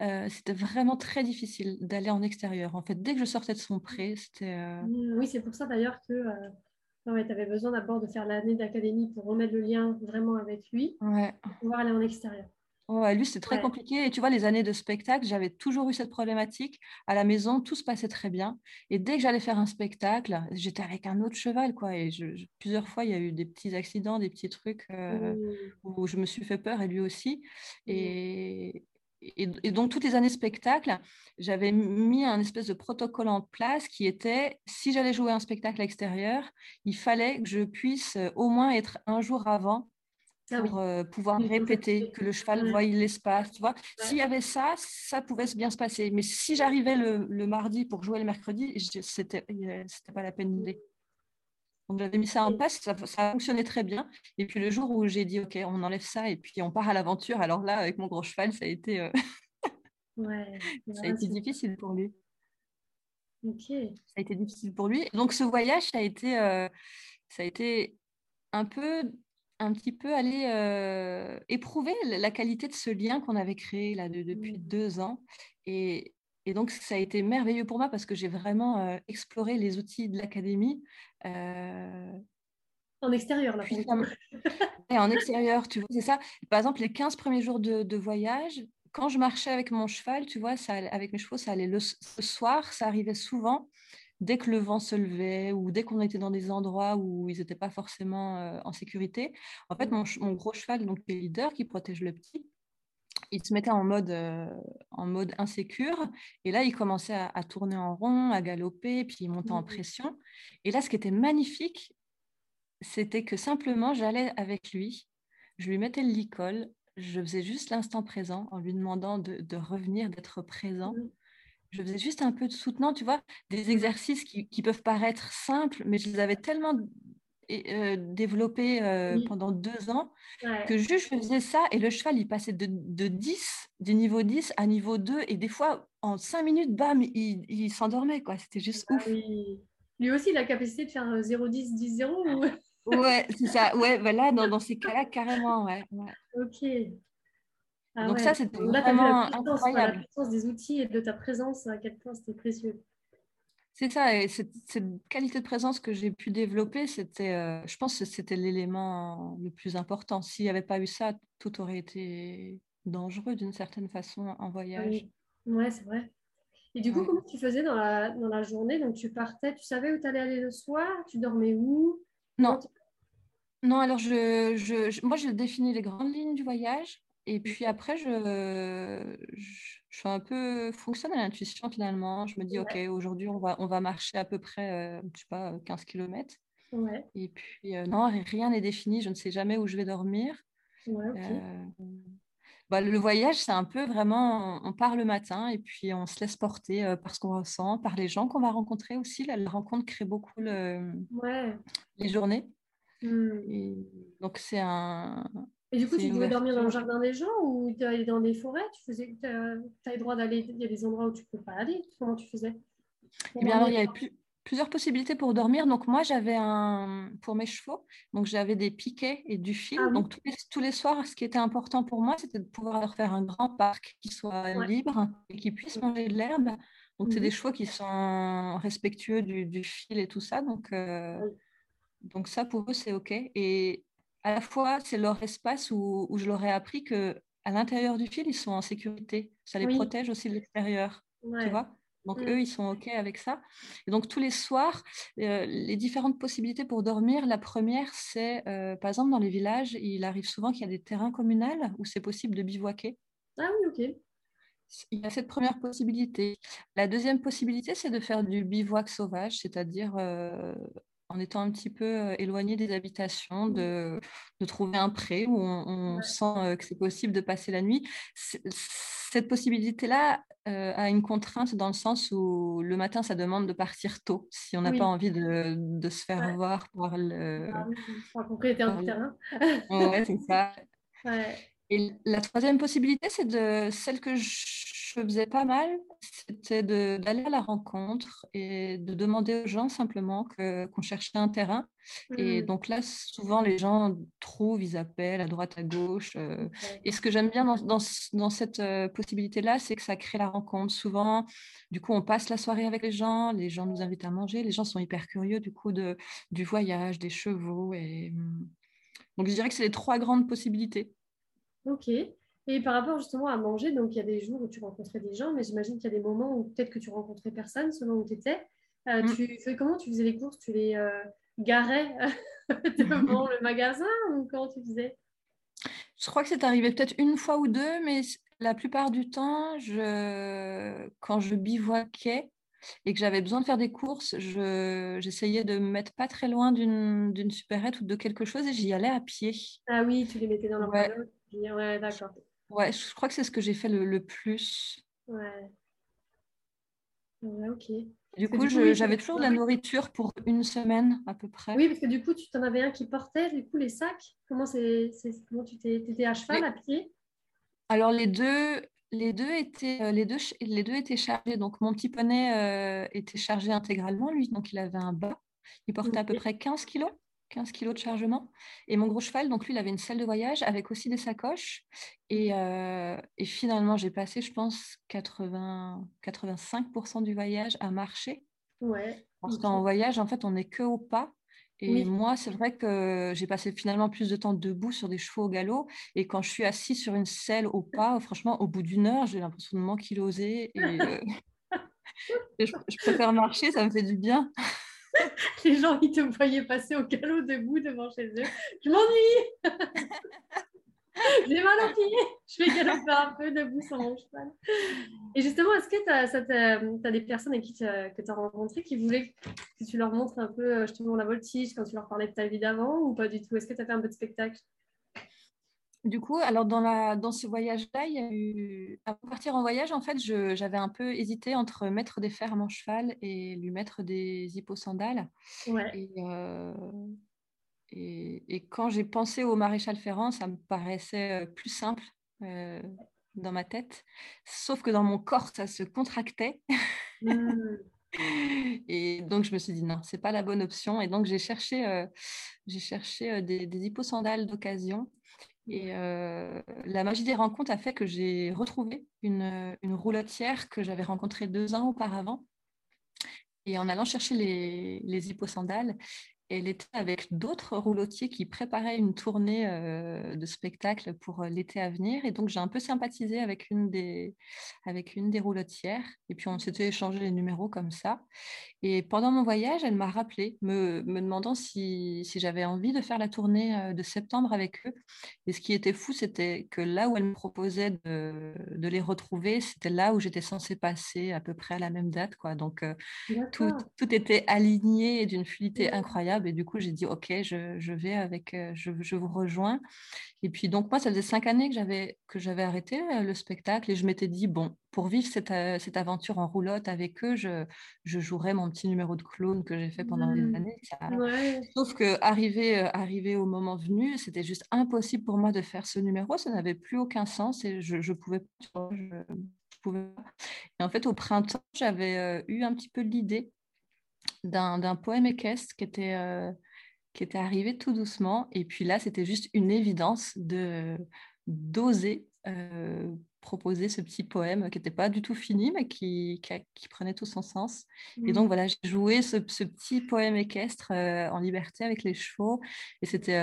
euh, c'était vraiment très difficile d'aller en extérieur. En fait, dès que je sortais de son pré, c'était... Euh, mmh, oui, c'est pour ça d'ailleurs que tu avais besoin d'abord de faire l'année d'académie pour remettre le lien vraiment avec lui, pour pouvoir aller en extérieur. Ouais, lui, c'est très compliqué. Et tu vois, les années de spectacle, j'avais toujours eu cette problématique. À la maison, tout se passait très bien. Et dès que j'allais faire un spectacle, j'étais avec un autre cheval, quoi. Et plusieurs fois, il y a eu des petits accidents, des petits trucs euh, mmh. où je me suis fait peur, et lui aussi. Mmh. Et, et, donc, toutes les années spectacle, j'avais mis un espèce de protocole en place qui était, si j'allais jouer un spectacle à l'extérieur, il fallait que je puisse euh, au moins être un jour avant ah pour euh, pouvoir répéter, que le cheval voie l'espace, tu vois. S'il y avait ça, ça pouvait bien se passer. Mais si j'arrivais le, mardi pour jouer le mercredi, c'était c'était pas la peine d'idée. Donc j'avais mis ça en place, ça, ça fonctionnait très bien. Et puis le jour où j'ai dit ok, on enlève ça et puis on part à l'aventure, alors là avec mon gros cheval, ça a été, euh, ça a été difficile pour lui. Ok. Ça a été difficile pour lui. Donc ce voyage, ça a été, euh, ça a été un peu un petit peu aller euh, éprouver la qualité de ce lien qu'on avait créé là depuis mmh. deux ans. Et, donc, ça a été merveilleux pour moi parce que j'ai vraiment exploré les outils de l'académie. En extérieur, là. et en extérieur, tu vois, c'est ça. Par exemple, les 15 premiers jours de, voyage, quand je marchais avec mon cheval, tu vois, ça, avec mes chevaux, ça allait le soir, ça arrivait souvent dès que le vent se levait ou dès qu'on était dans des endroits où ils n'étaient pas forcément euh, en sécurité, en fait, mmh. mon, gros cheval, donc le leader qui protège le petit, il se mettait en mode, euh, en mode insécure. Et là, il commençait à, tourner en rond, à galoper, puis il montait en mmh. pression. Et là, ce qui était magnifique, c'était que simplement, j'allais avec lui, je lui mettais le licol, je faisais juste l'instant présent en lui demandant de, de revenir, d'être présent. Mmh je faisais juste un peu de soutenant, tu vois, des exercices qui, peuvent paraître simples, mais je les avais tellement euh, développés euh, pendant deux ans que juste je faisais ça et le cheval, il passait de, 10, du niveau 10 à niveau 2 et des fois, en cinq minutes, bam, il, s'endormait, quoi. C'était juste ah ouf. Lui aussi, la capacité de faire 0-10, 10-0 ou... Ouais, c'est ça. Ouais, voilà, dans, dans ces cas-là, carrément, ouais. ouais. Ok. Ah Donc ça, c'était vraiment incroyable. La puissance des outils et de ta présence, à quel point c'était précieux. C'est ça, et cette, qualité de présence que j'ai pu développer, c'était, euh, je pense que c'était l'élément le plus important. S'il n'y avait pas eu ça, tout aurait été dangereux d'une certaine façon en voyage. Oui, ouais, c'est vrai. Et du coup, comment tu faisais dans la, dans la journée? Donc, tu partais, tu savais où tu allais aller le soir? Tu dormais où? Non, Non, alors je, je, moi, je définis les grandes lignes du voyage. Et puis après, je, je, suis un peu fonctionne à l'intuition finalement. Je me dis, OK, aujourd'hui, on va, on va marcher à peu près, je sais pas, 15 km. Ouais. Et puis, non, rien n'est défini. Je ne sais jamais où je vais dormir. Ouais, OK. Bah, le voyage, c'est un peu vraiment, on part le matin et puis on se laisse porter euh, par ce qu'on ressent, par les gens qu'on va rencontrer aussi. La, rencontre crée beaucoup le, les journées. Hmm. donc c'est un... Et du coup, tu devais dormir dans le jardin des gens ou dans des forêts? Tu faisais, as, as le droit d'aller, il y a des endroits où tu ne peux pas aller. Comment tu faisais Eh bien, alors, il y avait plus, plusieurs possibilités pour dormir. Donc moi, j'avais un pour mes chevaux, donc j'avais des piquets et du fil. Ah donc tous les, tous les, soirs, ce qui était important pour moi, c'était de pouvoir leur faire un grand parc qui soit libre et qui puisse manger de l'herbe. Donc c'est des mhm. chevaux qui sont respectueux du, du, fil et tout ça. Donc euh, donc ça pour eux c'est ok. Et à la fois c'est leur espace où, où je leur ai appris que à l'intérieur du fil ils sont en sécurité. Ça les protège aussi de l'extérieur. Tu vois? Donc, mmh. eux, ils sont OK avec ça. Et donc, tous les soirs, euh, les différentes possibilités pour dormir, la première, c'est, euh, par exemple, dans les villages, il arrive souvent qu'il y a des terrains communaux où c'est possible de bivouaquer. Ah oui, OK. Il y a cette première possibilité. La deuxième possibilité, c'est de faire du bivouac sauvage, c'est-à-dire euh, en étant un petit peu éloigné des habitations, mmh. de, de trouver un pré où on, sent que c'est possible de passer la nuit. Cette possibilité-là, euh, a une contrainte dans le sens où le matin, ça demande de partir tôt si on n'a pas envie de, de, se faire voir pour le. Ah, le terrain. ouais, c'est ça. Et la troisième possibilité, c'est de celle que je faisais pas mal, c'était d'aller à la rencontre et de demander aux gens simplement qu'on cherchait un terrain. Et mmh. donc là, souvent, les gens trouvent, ils appellent à droite, à gauche. Euh. Et ce que j'aime bien dans, dans, dans cette euh, possibilité-là, c'est que ça crée la rencontre. Souvent, du coup, on passe la soirée avec les gens, les gens nous invitent à manger, les gens sont hyper curieux du coup de, du voyage, des chevaux. Et... Mmh. Donc je dirais que c'est les trois grandes possibilités. Ok. Et par rapport justement à manger, donc il y a des jours où tu rencontrais des gens, mais j'imagine qu'il y a des moments où peut-être que tu rencontrais personne selon où tu étais. Euh, mm. Tu comment tu faisais les courses? Tu les euh, garais devant le magasin ou comment tu faisais? Je crois que c'est arrivé peut-être une fois ou deux, mais la plupart du temps, je... quand je bivouaquais, et que j'avais besoin de faire des courses, j'essayais de me mettre pas très loin d'une supérette ou de quelque chose et j'y allais à pied. Ah oui, tu les mettais dans le ouais. Ouais, d'accord. Ouais, je crois que c'est ce que j'ai fait le, plus. Ouais. Ouais, ok. Du coup, j'avais toujours de la nourriture pour une semaine à peu près. Oui, parce que du coup, tu en avais un qui portait, du coup, les sacs. Comment, c'est, comment tu étais à cheval, à pied? Alors, les deux, les deux étaient, euh, les deux, les deux étaient chargés. Donc, mon petit poney euh, était chargé intégralement, lui. Donc, il avait un bas. Il portait à peu près 15 kilos. 15 kilos de chargement. Et mon gros cheval, donc lui, il avait une selle de voyage avec aussi des sacoches. Et, euh, et finalement, j'ai passé, je pense, 80, 85% du voyage à marcher. Ouais. Parce qu'en voyage, en fait, on n'est que au pas. Et moi, c'est vrai que j'ai passé finalement plus de temps debout sur des chevaux au galop. Et quand je suis assise sur une selle au pas, franchement, au bout d'une heure, j'ai l'impression de m'ankyloser. Et, euh, je, je, préfère marcher, ça me fait du bien. Les gens, ils te voyaient passer au galop debout devant chez eux. Je m'ennuie J'ai mal pieds Je vais galoper un peu debout sur mon cheval. Et justement, est-ce que tu as, des personnes avec qui que tu as rencontrées qui voulaient que tu leur montres un peu euh, justement la voltige quand tu leur parlais de ta vie d'avant ou pas du tout? Est-ce que tu as fait un peu de spectacle? Du coup, alors dans, la, dans ce voyage-là, il y a eu. Avant de partir en voyage, en fait, j'avais un peu hésité entre mettre des fers à mon cheval et lui mettre des hipposandales. Ouais. Euh, et, et, quand j'ai pensé au maréchal Ferrand, ça me paraissait euh, plus simple euh, dans ma tête. Sauf que dans mon corps, ça se contractait. Mmh. Et donc, je me suis dit, non, c'est pas la bonne option. Et donc, j'ai cherché, j'ai cherché des, des hipposandales d'occasion. Et euh, la magie des rencontres a fait que j'ai retrouvé une, une roulotière que j'avais rencontrée deux ans auparavant. Et en allant chercher les, les hipposandales, elle était avec d'autres roulotiers qui préparaient une tournée de spectacle pour l'été à venir. Et donc, j'ai un peu sympathisé avec une des, avec une des roulotières. Et puis, on s'était échangé les numéros comme ça. Et pendant mon voyage, elle m'a rappelé, me, me demandant si, si j'avais envie de faire la tournée de septembre avec eux. Et ce qui était fou, c'était que là où elle me proposait de, de les retrouver, c'était là où j'étais censée passer à peu près à la même date. Quoi. Donc, tout, tout, était aligné d'une fluidité incroyable. Et du coup, j'ai dit, OK, je, je vais avec, je, je, vous rejoins. Et puis, donc, moi, ça faisait cinq années que j'avais, que j'avais arrêté le spectacle et je m'étais dit, bon, pour vivre cette, cette aventure en roulotte avec eux, je, je jouerai mon petit numéro de clown que j'ai fait pendant des mmh. années. Sauf que arrivé, arrivé au moment venu, c'était juste impossible pour moi de faire ce numéro. Ça n'avait plus aucun sens et je, je pouvais pas. Et en fait, au printemps, j'avais euh, eu un petit peu l'idée d'un poème équestre qui était, euh, qui était arrivé tout doucement. Et puis là, c'était juste une évidence de d'oser euh, proposer ce petit poème qui n'était pas du tout fini, mais qui, qui, prenait tout son sens. Et mmh. donc voilà, j'ai joué ce, ce, petit poème équestre en liberté avec les chevaux. Et c'était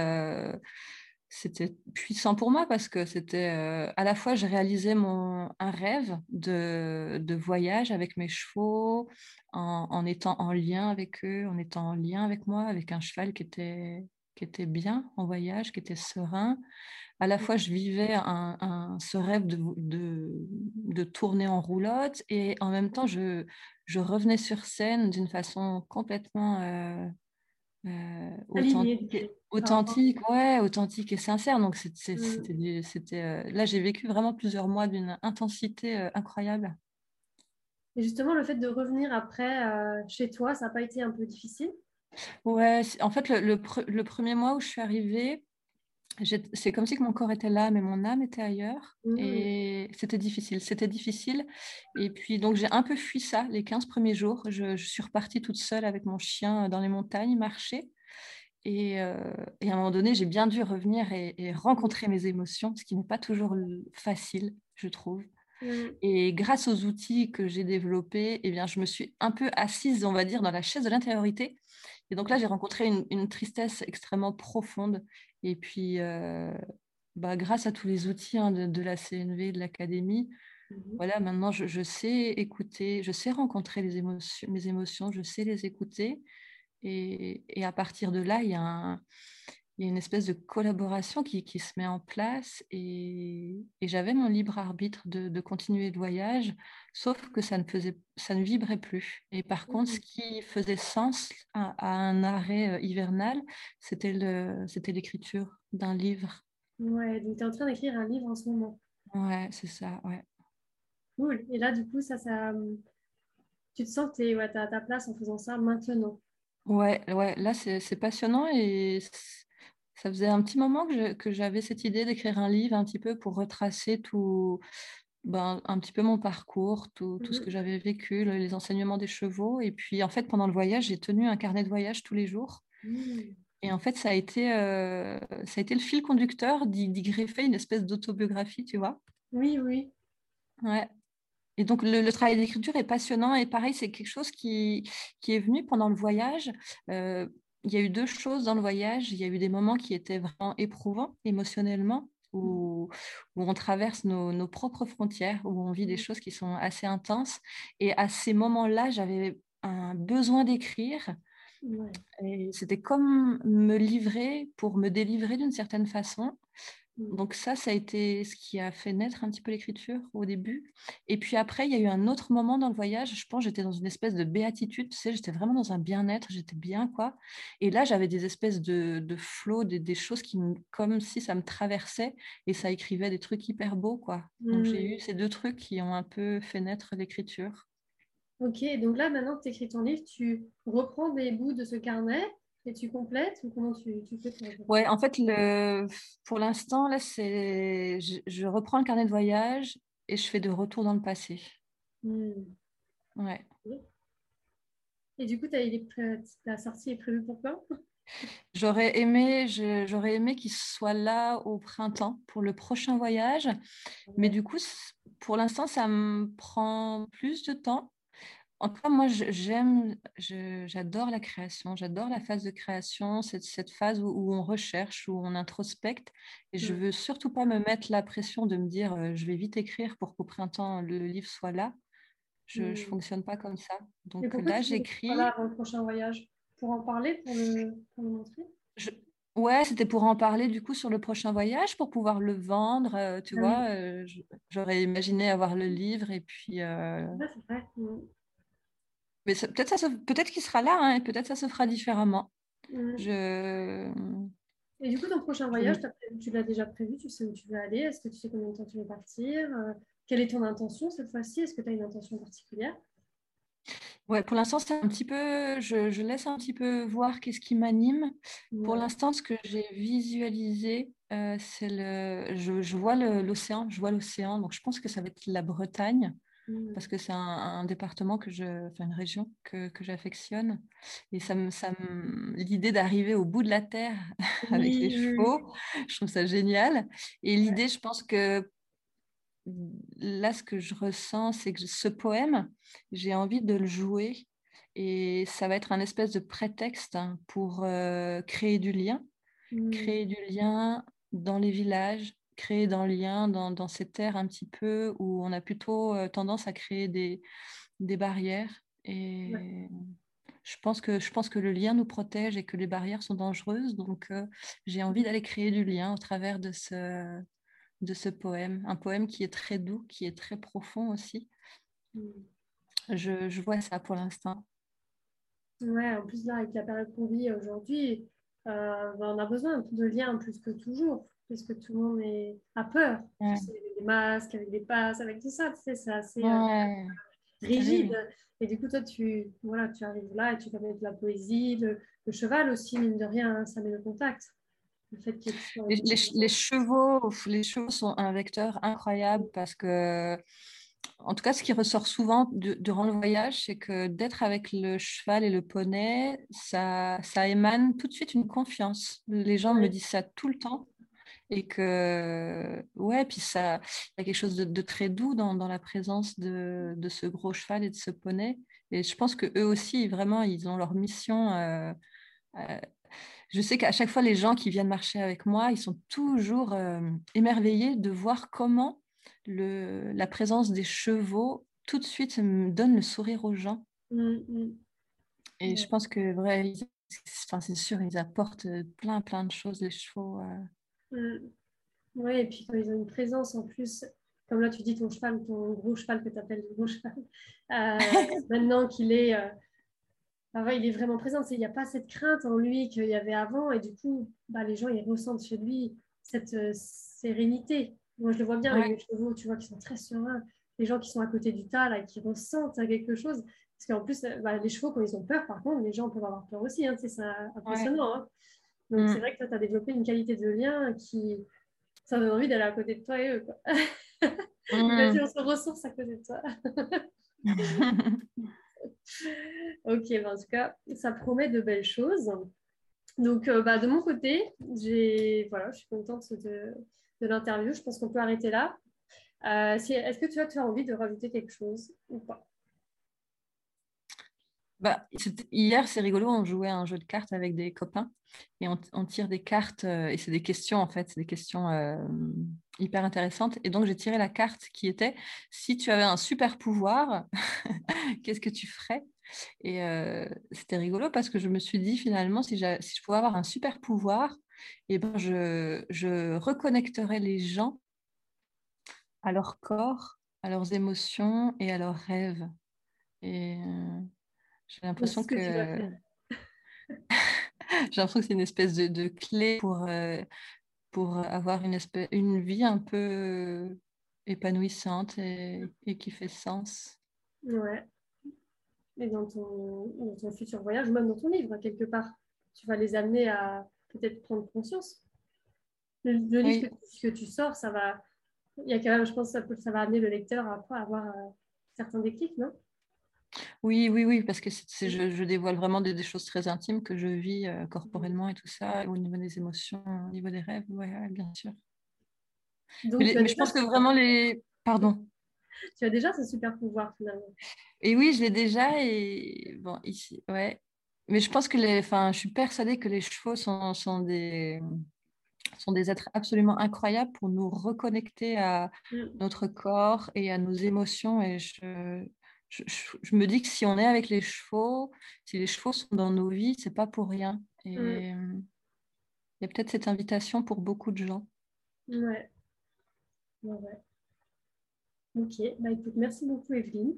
c'était puissant pour moi parce que c'était euh, à la fois je réalisais mon un rêve de, de voyage avec mes chevaux en, en, étant en lien avec eux en étant en lien avec moi avec un cheval qui était qui était bien en voyage qui était serein. À la fois je vivais un, ce rêve de, de, de, tourner en roulotte et en même temps je, je revenais sur scène d'une façon complètement euh, euh, authentique, authentique, ouais, authentique et sincère. Donc c'était, c'était, euh, là j'ai vécu vraiment plusieurs mois d'une intensité euh, incroyable. Et justement, le fait de revenir après chez toi, ça n'a pas été un peu difficile? Ouais, en fait, le, le, premier mois où je suis arrivée, c'est comme si que mon corps était là, mais mon âme était ailleurs. Mmh. Et c'était difficile. C'était difficile. Et puis, donc, j'ai un peu fui ça les 15 premiers jours. Je, suis repartie toute seule avec mon chien dans les montagnes, marcher. Et, euh, et à un moment donné, j'ai bien dû revenir et, rencontrer mes émotions, ce qui n'est pas toujours facile, je trouve. Mmh. Et grâce aux outils que j'ai développés, eh bien, je me suis un peu assise, on va dire, dans la chaise de l'intériorité. Et donc là, j'ai rencontré une, une, tristesse extrêmement profonde et puis, euh, bah, grâce à tous les outils hein, de, la CNV, de l'académie, mmh voilà, maintenant je, sais écouter, je sais rencontrer les émotions, mes émotions, je sais les écouter. Et, et à partir de là, il y a un, il y a une espèce de collaboration qui, qui se met en place et, et j'avais mon libre arbitre de, de, continuer le voyage, sauf que ça ne, faisait, ça ne vibrait plus. Et par contre, ce mmh. qui faisait sens à, un arrêt euh, hivernal, c'était l'écriture d'un livre. Ouais, donc tu es en train d'écrire un livre en ce moment. Ouais, c'est ça, ouais. Cool. Et là, du coup, ça, ça, tu te sens que tu ouais, à ta place en faisant ça maintenant? Ouais, ouais, là, c'est passionnant et ça faisait un petit moment que j'avais cette idée d'écrire un livre un petit peu pour retracer tout, ben, un petit peu mon parcours, tout, tout ce mmh que j'avais vécu, les enseignements des chevaux. Et puis, en fait, pendant le voyage, j'ai tenu un carnet de voyage tous les jours. Mmh. Et en fait, ça a été, euh, ça a été le fil conducteur d'y greffer une espèce d'autobiographie, tu vois. Oui, oui. Ouais. Et donc, le, travail d'écriture est passionnant. Et pareil, c'est quelque chose qui, qui est venu pendant le voyage. Euh, il y a eu deux choses dans le voyage. Il y a eu des moments qui étaient vraiment éprouvants émotionnellement, où, où on traverse nos, nos, propres frontières, où on vit des mmh. choses qui sont assez intenses. Et à ces moments-là, j'avais un besoin d'écrire. Et c'était comme me livrer pour me délivrer d'une certaine façon. Mmh. Donc ça, ça a été ce qui a fait naître un petit peu l'écriture au début. Et puis après, il y a eu un autre moment dans le voyage. Je pense j'étais dans une espèce de béatitude. Tu sais, j'étais vraiment dans un bien-être. J'étais bien, quoi. Et là, j'avais des espèces de, de flots, des, choses qui, comme si ça me traversait et ça écrivait des trucs hyper beaux, quoi. Donc j'ai eu mmh. ces deux trucs qui ont un peu fait naître l'écriture. Ok, donc là, maintenant que tu écris ton livre, tu reprends des bouts de ce carnet et tu complètes ou comment tu, tu fais Ouais, en fait, le, pour l'instant, là, c'est, je, reprends le carnet de voyage et je fais de retour dans le passé. Hmm. Ouais. Et du coup, ta sortie est prévue pour quand? J'aurais aimé, j'aurais aimé qu'il soit là au printemps pour le prochain voyage, mais du coup, pour l'instant, ça me prend plus de temps en tout cas, moi, j'aime, j'adore la création, j'adore la phase de création, cette, cette phase où, on recherche, où on introspecte. Et je mm. veux surtout pas me mettre la pression de me dire, euh, je vais vite écrire pour qu'au printemps, le livre soit là. Je ne mm. fonctionne pas comme ça. Donc là, j'écris. Voilà, le prochain voyage, pour en parler, pour le, montrer? Ouais, c'était pour en parler du coup sur le prochain voyage, pour pouvoir le vendre. Euh, tu ah vois, euh, j'aurais imaginé avoir le livre et puis. c'est vrai. Mm. Mais peut-être peut-être qu'il sera là, hein, et peut-être ça se fera différemment. Mm. Je... Et du coup, ton prochain voyage, tu l'as déjà prévu Tu sais où tu veux aller Est-ce que tu sais combien de temps tu veux partir euh, Quelle est ton intention cette fois-ci Est-ce que tu as une intention particulière? Ouais, pour l'instant, c'est un petit peu. Je, laisse un petit peu voir qu'est-ce qui m'anime. Pour l'instant, ce que j'ai visualisé, euh, c'est le. Je, je vois l'océan. Je vois l'océan. Donc, je pense que ça va être la Bretagne. Mmh. parce que c'est un, département que je, enfin une région que, que j'affectionne. Et ça me, ça l'idée d'arriver au bout de la terre avec les chevaux, je trouve ça génial. Et l'idée, je pense que là, ce que je ressens, c'est que ce poème, j'ai envie de le jouer. Et ça va être un espèce de prétexte hein, pour euh, créer du lien, créer mmh. du lien dans les villages, créer dans le lien, dans, dans cette un petit peu où on a plutôt euh, tendance à créer des, des barrières. Et je, pense que, je pense que le lien nous protège et que les barrières sont dangereuses. Donc, euh, j'ai envie d'aller créer du lien au travers de ce, de ce poème. Un poème qui est très doux, qui est très profond aussi. Mmh. Je, je vois ça pour l'instant. Ouais, en plus, là, avec la période qu'on vit aujourd'hui, euh, ben, on a besoin de liens plus que toujours parce que tout le monde est... a peur. avec des masques, avec des passes, avec tout ça, tu sais, c'est assez euh, rigide. Et du coup, toi, tu, voilà, tu arrives là et tu vas mettre de la poésie, le, cheval aussi, mine de rien, hein, ça met le contact. Le fait les, les, chevaux, les chevaux sont un vecteur incroyable parce que, en tout cas, ce qui ressort souvent durant le voyage, c'est que d'être avec le cheval et le poney, ça, ça émane tout de suite une confiance. Les gens me disent ça tout le temps et que ouais puis ça il y a quelque chose de, très doux dans, dans la présence de, de, ce gros cheval et de ce poney. Et je pense que eux aussi vraiment ils ont leur mission euh, euh, je sais qu'à chaque fois les gens qui viennent marcher avec moi ils sont toujours euh, émerveillés de voir comment le, la présence des chevaux tout de suite me donne le sourire aux gens. Mmh, mmh. et je pense que vrai enfin, c'est sûr ils apportent plein plein de choses les chevaux Mm. Oui, et puis quand ils ont une présence en plus, comme là tu dis ton cheval, ton gros cheval que tu appelles le gros cheval, euh, maintenant qu'il est, euh, bah il est vraiment présent, il n'y a pas cette crainte en lui qu'il y avait avant, et du coup, bah, les gens ils ressentent chez lui cette euh, sérénité. Moi je le vois bien avec les chevaux, tu vois, qui sont très sereins, les gens qui sont à côté du tas, là, qui ressentent quelque chose. Parce qu'en plus, bah, les chevaux, quand ils ont peur, par contre, les gens peuvent avoir peur aussi. Hein, c'est impressionnant. Hein. Donc, c'est mm. vrai que toi, tu as développé une qualité de lien qui. Ça donne envie d'aller à côté de toi et eux. Quoi. Mm. on se ressource à côté de toi. ok, ben, en tout cas, ça promet de belles choses. Donc, euh, bah, de mon côté, voilà, je suis contente de, de l'interview. Je pense qu'on peut arrêter là. Euh, est-ce que tu as, tu as envie de rajouter quelque chose ou pas? Bah, hier, c'est rigolo, on jouait à un jeu de cartes avec des copains et on, tire des cartes euh, et c'est des questions en fait, c'est des questions euh, hyper intéressantes. Et donc, j'ai tiré la carte qui était si tu avais un super pouvoir, qu'est-ce que tu ferais? Et euh, c'était rigolo parce que je me suis dit finalement, si, si je pouvais avoir un super pouvoir, eh ben, je, je reconnecterais les gens à leur corps, à leurs émotions et à leurs rêves. Et j'ai l'impression que, j'ai l'impression que c'est une espèce de, clé pour, euh, pour avoir une, espèce, une vie un peu épanouissante et, qui fait sens. Ouais. Et dans ton, ton, futur voyage, même dans ton livre, quelque part, tu vas les amener à peut-être prendre conscience. Le, livre que, tu sors, ça va. Il y a quand même, je pense, ça, ça va amener le lecteur à, avoir euh, certains déclics, non? Oui, oui, oui, parce que je, dévoile vraiment des, choses très intimes que je vis euh, corporellement et tout ça, au niveau des émotions, au niveau des rêves, oui, bien sûr. mais, je pense que vraiment les... Pardon. tu as déjà ce super pouvoir finalement. Et oui, je l'ai déjà. Et bon, ici, ouais. Mais je pense que les, enfin, je suis persuadée que les chevaux sont, sont des sont des êtres absolument incroyables pour nous reconnecter à mm. notre corps et à nos émotions. Et je, je, me dis que si on est avec les chevaux, si les chevaux sont dans nos vies, c'est pas pour rien. Et mm. il y a peut-être cette invitation pour beaucoup de gens. Ouais. ouais. Ok, bah, écoute, merci beaucoup Evelyne.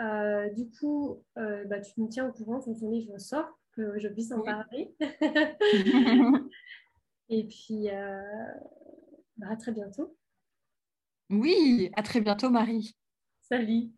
Euh, du coup, euh, bah, tu me tiens au courant quand ton livre sort, que je puisse en parler. Et puis, euh, bah, à très bientôt. Oui, à très bientôt Marie. Salut.